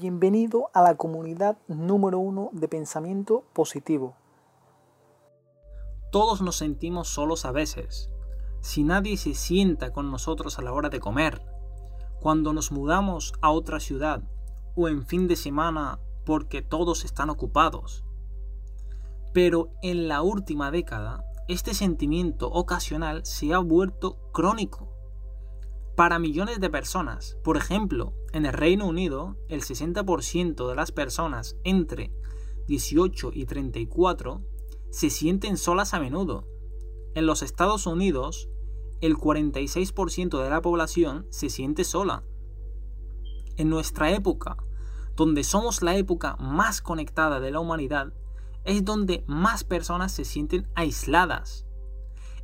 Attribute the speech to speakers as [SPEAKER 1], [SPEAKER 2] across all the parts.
[SPEAKER 1] Bienvenido a la comunidad número uno de pensamiento positivo.
[SPEAKER 2] Todos nos sentimos solos a veces. Si nadie se sienta con nosotros a la hora de comer, cuando nos mudamos a otra ciudad o en fin de semana porque todos están ocupados. Pero en la última década, este sentimiento ocasional se ha vuelto crónico para millones de personas. Por ejemplo, en el Reino Unido, el 60% de las personas entre 18 y 34 se sienten solas a menudo. En los Estados Unidos, el 46% de la población se siente sola. En nuestra época, donde somos la época más conectada de la humanidad, es donde más personas se sienten aisladas.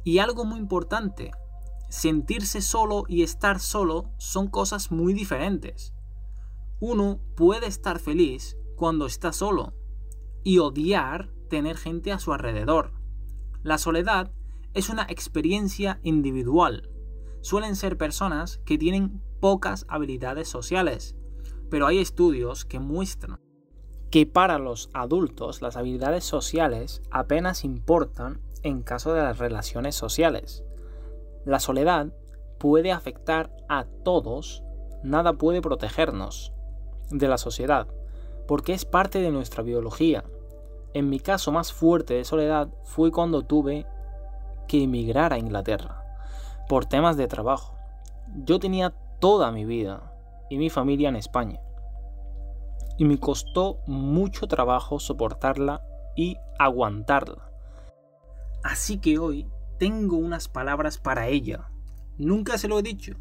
[SPEAKER 2] Y algo muy importante, sentirse solo y estar solo son cosas muy diferentes. Uno puede estar feliz cuando está solo y odiar tener gente a su alrededor. La soledad es una experiencia individual. Suelen ser personas que tienen pocas habilidades sociales, pero hay estudios que muestran que para los adultos las habilidades sociales apenas importan en caso de las relaciones sociales. La soledad puede afectar a todos, nada puede protegernos de la sociedad, porque es parte de nuestra biología. En mi caso más fuerte de soledad fue cuando tuve que emigrar a Inglaterra, por temas de trabajo. Yo tenía toda mi vida y mi familia en España, y me costó mucho trabajo soportarla y aguantarla. Así que hoy tengo unas palabras para ella. Nunca se lo he dicho,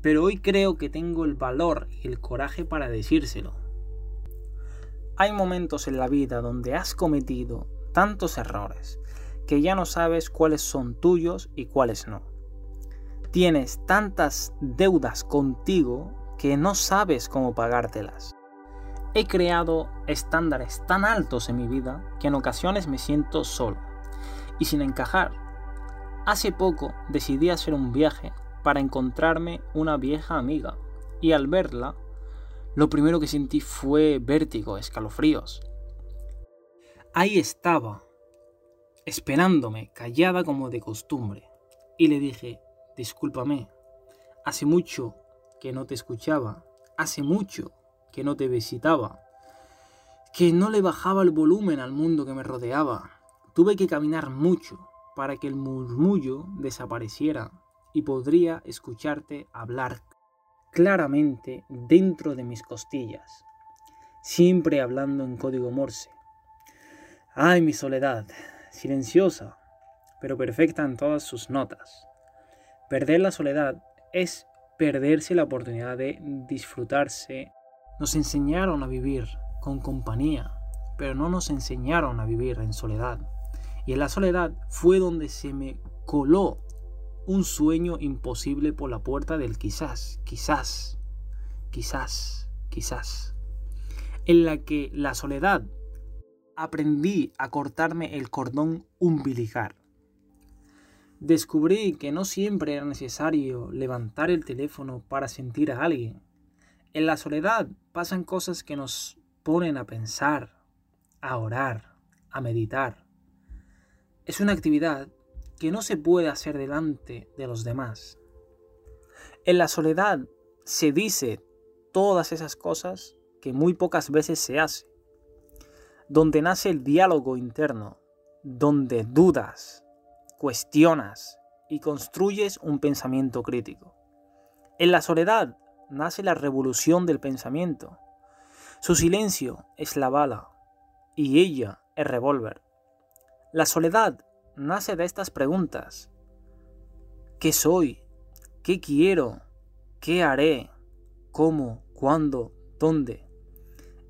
[SPEAKER 2] pero hoy creo que tengo el valor y el coraje para decírselo. Hay momentos en la vida donde has cometido tantos errores que ya no sabes cuáles son tuyos y cuáles no. Tienes tantas deudas contigo que no sabes cómo pagártelas. He creado estándares tan altos en mi vida que en ocasiones me siento solo y sin encajar Hace poco decidí hacer un viaje para encontrarme una vieja amiga y al verla, lo primero que sentí fue vértigo, escalofríos. Ahí estaba, esperándome, callada como de costumbre, y le dije, discúlpame, hace mucho que no te escuchaba, hace mucho que no te visitaba, que no le bajaba el volumen al mundo que me rodeaba. Tuve que caminar mucho, para que el murmullo desapareciera y podría escucharte hablar claramente dentro de mis costillas, siempre hablando en código morse. Ay, mi soledad, silenciosa, pero perfecta en todas sus notas. Perder la soledad es perderse la oportunidad de disfrutarse. Nos enseñaron a vivir con compañía, pero no nos enseñaron a vivir en soledad. Y en la soledad fue donde se me coló un sueño imposible por la puerta del quizás, quizás, quizás, quizás. En la que la soledad aprendí a cortarme el cordón umbilical. Descubrí que no siempre era necesario levantar el teléfono para sentir a alguien. En la soledad pasan cosas que nos ponen a pensar, a orar, a meditar es una actividad que no se puede hacer delante de los demás. En la soledad se dice todas esas cosas que muy pocas veces se hace. Donde nace el diálogo interno, donde dudas, cuestionas y construyes un pensamiento crítico. En la soledad nace la revolución del pensamiento. Su silencio es la bala y ella el revólver. La soledad nace de estas preguntas. ¿Qué soy? ¿Qué quiero? ¿Qué haré? ¿Cómo? ¿Cuándo? ¿Dónde?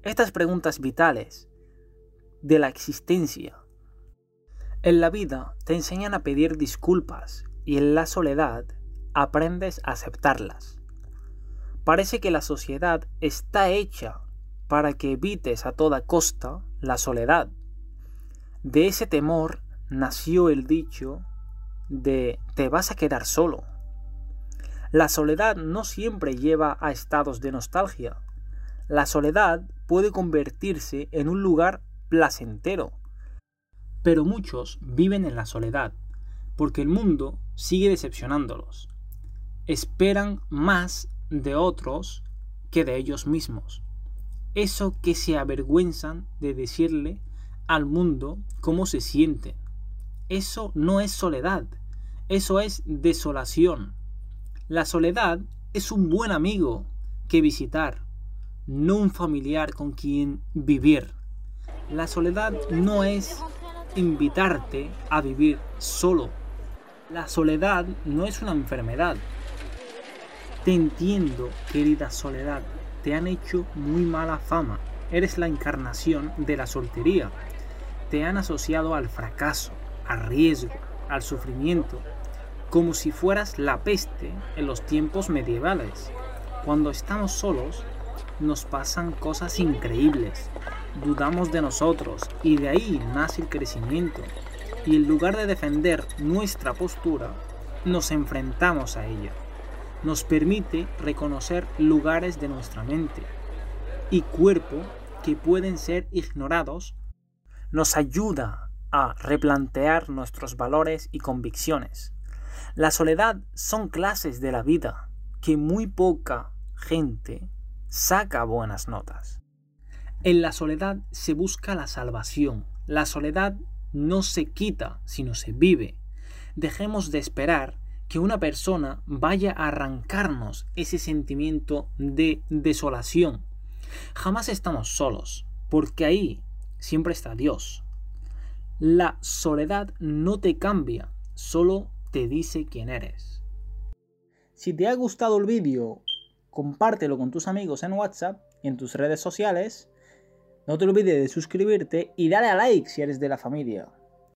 [SPEAKER 2] Estas preguntas vitales de la existencia. En la vida te enseñan a pedir disculpas y en la soledad aprendes a aceptarlas. Parece que la sociedad está hecha para que evites a toda costa la soledad de ese temor nació el dicho de te vas a quedar solo. La soledad no siempre lleva a estados de nostalgia. La soledad puede convertirse en un lugar placentero. Pero muchos viven en la soledad, porque el mundo sigue decepcionándolos. Esperan más de otros que de ellos mismos. Eso que se avergüenzan de decirle al mundo cómo se siente. Eso no es soledad, eso es desolación. La soledad es un buen amigo que visitar, no un familiar con quien vivir. La soledad no es invitarte a vivir solo. La soledad no es una enfermedad. Te entiendo, querida soledad, te han hecho muy mala fama. Eres la encarnación de la soltería. Te han asociado al fracaso, al riesgo, al sufrimiento, como si fueras la peste en los tiempos medievales. Cuando estamos solos, nos pasan cosas increíbles. Dudamos de nosotros y de ahí nace el crecimiento. Y en lugar de defender nuestra postura, nos enfrentamos a ella nos permite reconocer lugares de nuestra mente y cuerpo que pueden ser ignorados, nos ayuda a replantear nuestros valores y convicciones. La soledad son clases de la vida que muy poca gente saca buenas notas. En la soledad se busca la salvación. La soledad no se quita, sino se vive. Dejemos de esperar que una persona vaya a arrancarnos ese sentimiento de desolación. Jamás estamos solos, porque ahí siempre está Dios. La soledad no te cambia, solo te dice quién eres.
[SPEAKER 1] Si te ha gustado el vídeo, compártelo con tus amigos en WhatsApp y en tus redes sociales. No te olvides de suscribirte y dale a like si eres de la familia.